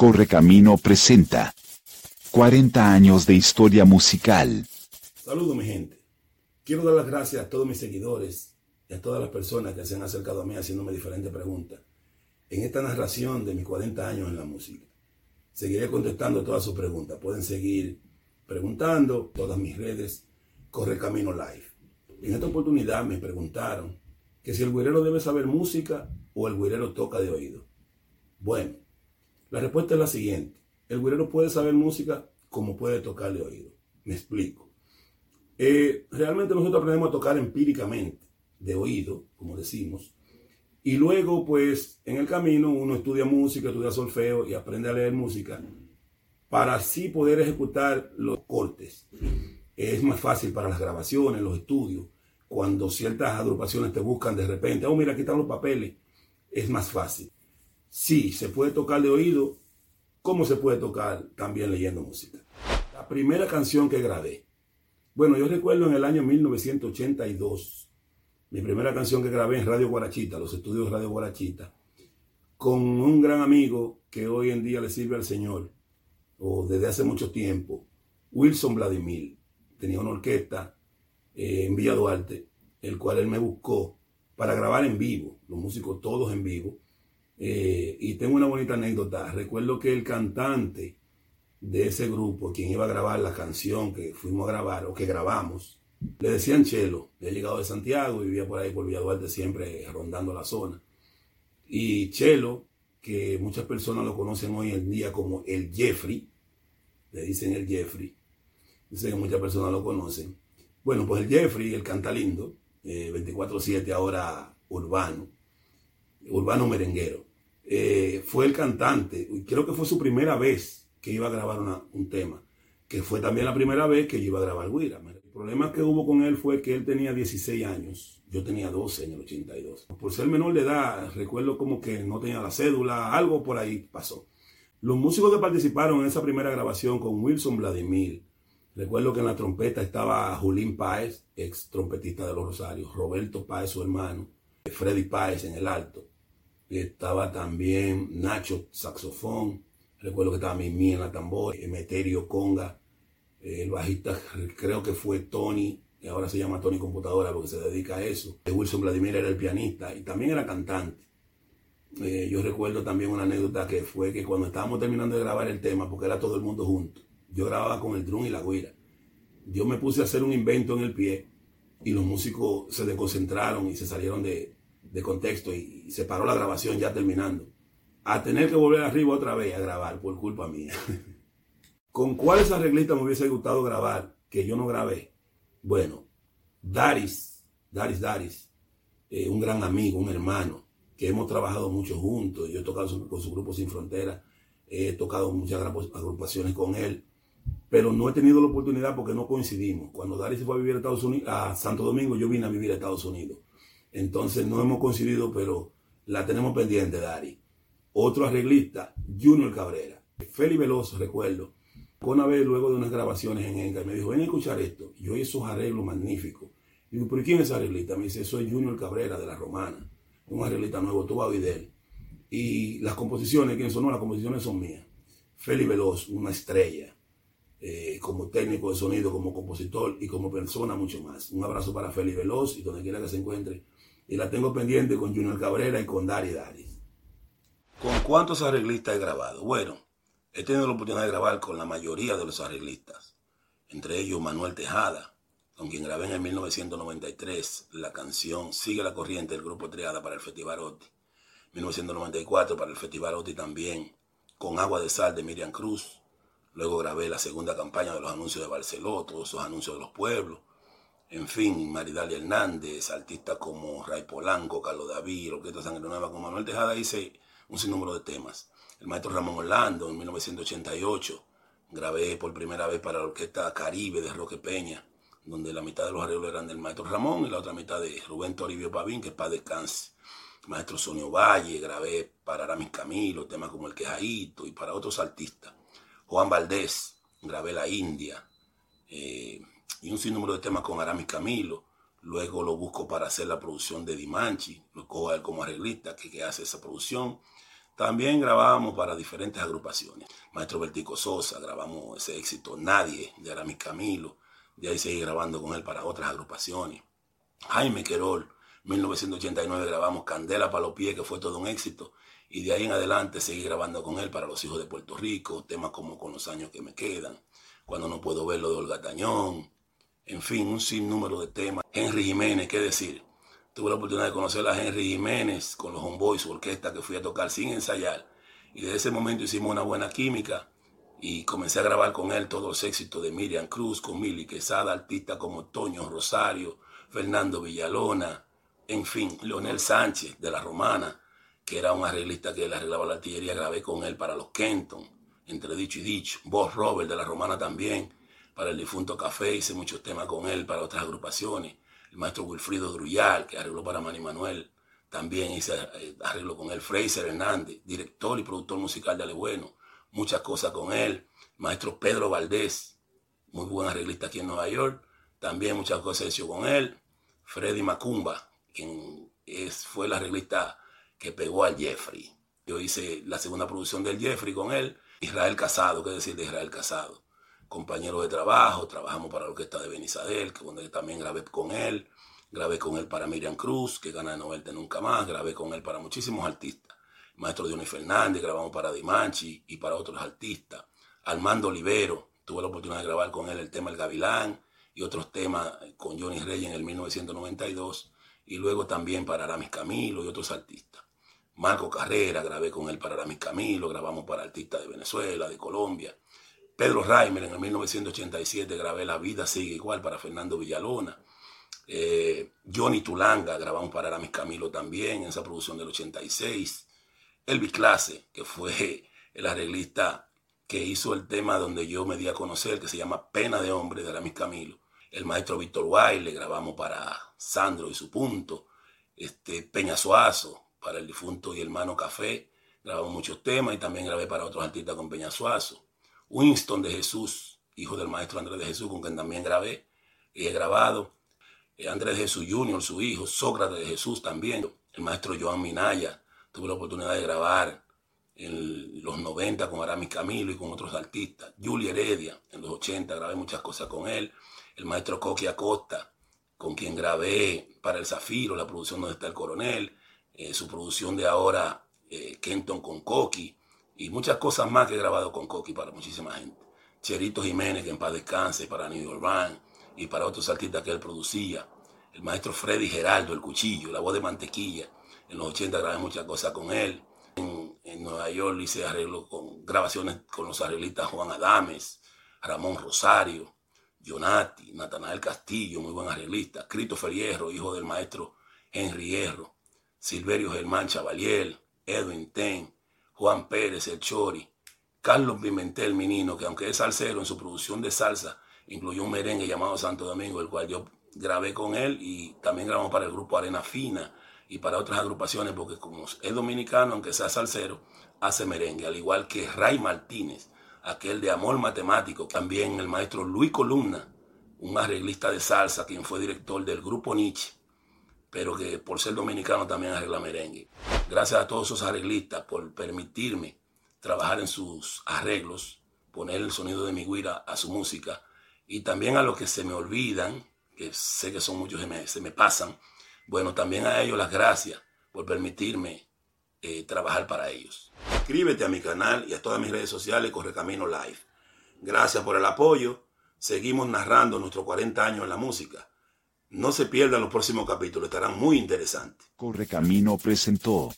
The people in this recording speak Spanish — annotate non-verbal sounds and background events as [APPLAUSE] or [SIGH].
Correcamino presenta 40 años de historia musical. Saludos mi gente. Quiero dar las gracias a todos mis seguidores y a todas las personas que se han acercado a mí haciéndome diferentes preguntas en esta narración de mis 40 años en la música. Seguiré contestando todas sus preguntas. Pueden seguir preguntando todas mis redes Correcamino Live. En esta oportunidad me preguntaron que si el güirero debe saber música o el güirero toca de oído. Bueno, la respuesta es la siguiente. El güirero puede saber música como puede tocar de oído. Me explico. Eh, realmente nosotros aprendemos a tocar empíricamente, de oído, como decimos. Y luego, pues, en el camino uno estudia música, estudia solfeo y aprende a leer música para así poder ejecutar los cortes. Es más fácil para las grabaciones, los estudios, cuando ciertas agrupaciones te buscan de repente, oh, mira, aquí están los papeles, es más fácil. Sí, se puede tocar de oído, como se puede tocar también leyendo música. La primera canción que grabé. Bueno, yo recuerdo en el año 1982, mi primera canción que grabé en Radio Guarachita, los estudios Radio Guarachita, con un gran amigo que hoy en día le sirve al Señor, o desde hace mucho tiempo, Wilson Vladimir. Tenía una orquesta eh, en Villa Duarte, el cual él me buscó para grabar en vivo, los músicos todos en vivo eh, y tengo una bonita anécdota. Recuerdo que el cantante de ese grupo, quien iba a grabar la canción que fuimos a grabar o que grabamos, le decían Chelo. Había llegado de Santiago, vivía por ahí por Villaduarte, siempre rondando la zona. Y Chelo, que muchas personas lo conocen hoy en día como el Jeffrey, le dicen el Jeffrey, dicen que muchas personas lo conocen. Bueno, pues el Jeffrey, el canta lindo, 24-7 eh, ahora urbano, urbano merenguero. Eh, fue el cantante, creo que fue su primera vez que iba a grabar un tema, que fue también la primera vez que iba a grabar Guira. El problema que hubo con él fue que él tenía 16 años, yo tenía 12 en el 82. Por ser menor de edad, recuerdo como que no tenía la cédula, algo por ahí pasó. Los músicos que participaron en esa primera grabación con Wilson Vladimir, recuerdo que en la trompeta estaba Julín Páez, ex trompetista de los Rosarios, Roberto Páez, su hermano, Freddy Páez en el alto, estaba también Nacho, saxofón. Recuerdo que estaba Mimi en la tambor, Emeterio Conga, el bajista [LAUGHS] creo que fue Tony, que ahora se llama Tony Computadora porque se dedica a eso. Wilson Vladimir era el pianista y también era cantante. Eh, yo recuerdo también una anécdota que fue que cuando estábamos terminando de grabar el tema, porque era todo el mundo junto, yo grababa con el drum y la guira. Yo me puse a hacer un invento en el pie y los músicos se desconcentraron y se salieron de, de contexto y, se paró la grabación ya terminando. A tener que volver arriba otra vez a grabar por culpa mía. [LAUGHS] ¿Con cuáles arreglistas me hubiese gustado grabar que yo no grabé? Bueno, Daris, Daris, Daris, eh, un gran amigo, un hermano, que hemos trabajado mucho juntos. Yo he tocado con su grupo Sin Frontera, he tocado muchas agrupaciones con él, pero no he tenido la oportunidad porque no coincidimos. Cuando Daris se fue a vivir a, Estados Unidos, a Santo Domingo, yo vine a vivir a Estados Unidos. Entonces no hemos coincidido, pero la tenemos pendiente, Dari. Otro arreglista, Junior Cabrera. Feli Veloso, recuerdo. Una vez, luego de unas grabaciones en Enga, me dijo, ven a escuchar esto. yo hice esos arreglos magníficos. Y digo, ¿pero quién es arreglista? Me dice, soy Junior Cabrera de La Romana. Un arreglista nuevo, tú vas. Y las composiciones, ¿quién son? No, las composiciones son mías. Feli Veloso, una estrella. Eh, como técnico de sonido, como compositor y como persona mucho más. Un abrazo para Feli Veloz y donde quiera que se encuentre y la tengo pendiente con Junior Cabrera y con Dari Dari. ¿Con cuántos arreglistas he grabado? Bueno, he tenido la oportunidad de grabar con la mayoría de los arreglistas, entre ellos Manuel Tejada, con quien grabé en el 1993 la canción Sigue la corriente del grupo Triada para el Festival Oti. 1994 para el Festival Oti también, con Agua de Sal de Miriam Cruz. Luego grabé la segunda campaña de los anuncios de Barceló, todos esos anuncios de los pueblos. En fin, Maridalia Hernández, artistas como Ray Polanco, Carlos David, Orquesta Sangre Nueva, con Manuel Tejada hice un sinnúmero de temas. El maestro Ramón Orlando en 1988 grabé por primera vez para la Orquesta Caribe de Roque Peña, donde la mitad de los arreglos eran del maestro Ramón y la otra mitad de Rubén Toribio Pavín, que es para descanse. maestro Sonio Valle, grabé para Aramis Camilo, temas como El Quejaito y para otros artistas. Juan Valdés, grabé La India. Eh, y un sinnúmero de temas con Aramis Camilo. Luego lo busco para hacer la producción de Dimanchi, lo cojo a él como arreglista que, que hace esa producción. También grabamos para diferentes agrupaciones. Maestro Vertico Sosa, grabamos ese éxito Nadie de Aramis Camilo. De ahí seguí grabando con él para otras agrupaciones. Jaime Querol, 1989 grabamos Candela para los pies, que fue todo un éxito. Y de ahí en adelante seguí grabando con él para los hijos de Puerto Rico, temas como Con los años que me quedan, Cuando no puedo verlo de Olga Tañón, en fin, un sinnúmero de temas. Henry Jiménez, qué decir. Tuve la oportunidad de conocer a Henry Jiménez con los Homeboys, su orquesta que fui a tocar sin ensayar. Y desde ese momento hicimos una buena química y comencé a grabar con él todos los éxitos de Miriam Cruz, con Mili Quesada, artistas como Toño Rosario, Fernando Villalona, en fin, Leonel Sánchez de La Romana, que era un arreglista que le arreglaba la artillería, grabé con él para los Kenton, entre dicho y dicho. Bob Robert de La Romana también para el difunto Café, hice muchos temas con él para otras agrupaciones. El maestro Wilfrido Druyal, que arregló para Manny Manuel, también hice eh, arreglo con él. Fraser Hernández, director y productor musical de Ale Bueno, muchas cosas con él. Maestro Pedro Valdés, muy buen arreglista aquí en Nueva York, también muchas cosas hecho con él. Freddy Macumba, quien es, fue el arreglista que pegó al Jeffrey. Yo hice la segunda producción del Jeffrey con él. Israel Casado, ¿qué decir de Israel Casado? Compañero de trabajo, trabajamos para la orquesta de Benizadel, que donde también grabé con él, grabé con él para Miriam Cruz, que gana de Novelte Nunca Más, grabé con él para muchísimos artistas. Maestro Dionis Fernández, grabamos para Dimanchi y para otros artistas. Armando Olivero, tuve la oportunidad de grabar con él el tema El Gavilán y otros temas con Johnny Reyes en el 1992 y luego también para Aramis Camilo y otros artistas. Marco Carrera, grabé con él para Aramis Camilo, grabamos para artistas de Venezuela, de Colombia. Pedro Reimer en el 1987 grabé La vida sigue igual para Fernando Villalona. Eh, Johnny Tulanga grabamos para Aramis Camilo también en esa producción del 86. Elvis Clase, que fue el arreglista que hizo el tema donde yo me di a conocer, que se llama Pena de Hombre de Aramis Camilo. El maestro Víctor Wilde, grabamos para Sandro y su punto. Este, Peña Suazo, para el difunto y hermano Café. Grabamos muchos temas y también grabé para otros artistas con Peña Suazo. Winston de Jesús, hijo del maestro Andrés de Jesús, con quien también grabé y he grabado. Eh, Andrés de Jesús Jr., su hijo, Sócrates de Jesús también. El maestro Joan Minaya, tuve la oportunidad de grabar en los 90 con Aramis Camilo y con otros artistas. Julie Heredia, en los 80 grabé muchas cosas con él. El maestro Coqui Acosta, con quien grabé para El Zafiro, la producción donde está el coronel. Eh, su producción de ahora, eh, Kenton con Coqui y muchas cosas más que he grabado con Coqui para muchísima gente. Cherito Jiménez, que en paz descanse, para New York y para otros artistas que él producía. El maestro Freddy Geraldo, el cuchillo, la voz de mantequilla. En los 80 grabé muchas cosas con él. En, Nueva York hice arreglos con grabaciones con los arreglistas Juan Adames, Ramón Rosario, Jonati, Natanael Castillo, muy buen arreglista, Christopher Hierro, hijo del maestro Henry Hierro, Silverio Germán Chavaliel, Edwin Ten, Juan Pérez, el Chori, Carlos Pimentel, Menino, que aunque es salsero, en su producción de salsa incluyó un merengue llamado Santo Domingo, el cual yo grabé con él y también grabamos para el grupo Arena Fina y para otras agrupaciones, porque como es dominicano, aunque sea salsero, hace merengue, al igual que Ray Martínez, aquel de Amor Matemático, también el maestro Luis Columna, un arreglista de salsa, quien fue director del grupo Nietzsche, pero que por ser dominicano también arregla merengue. Gracias a todos esos arreglistas por permitirme trabajar en sus arreglos, poner el sonido de mi guira a su música y también a los que se me olvidan, que sé que son muchos que se me pasan, bueno, también a ellos las gracias por permitirme eh, trabajar para ellos. Suscríbete a mi canal y a todas mis redes sociales Correcamino Live. Gracias por el apoyo. Seguimos narrando nuestros 40 años en la música. No se pierdan los próximos capítulos, estarán muy interesantes. Correcamino presentó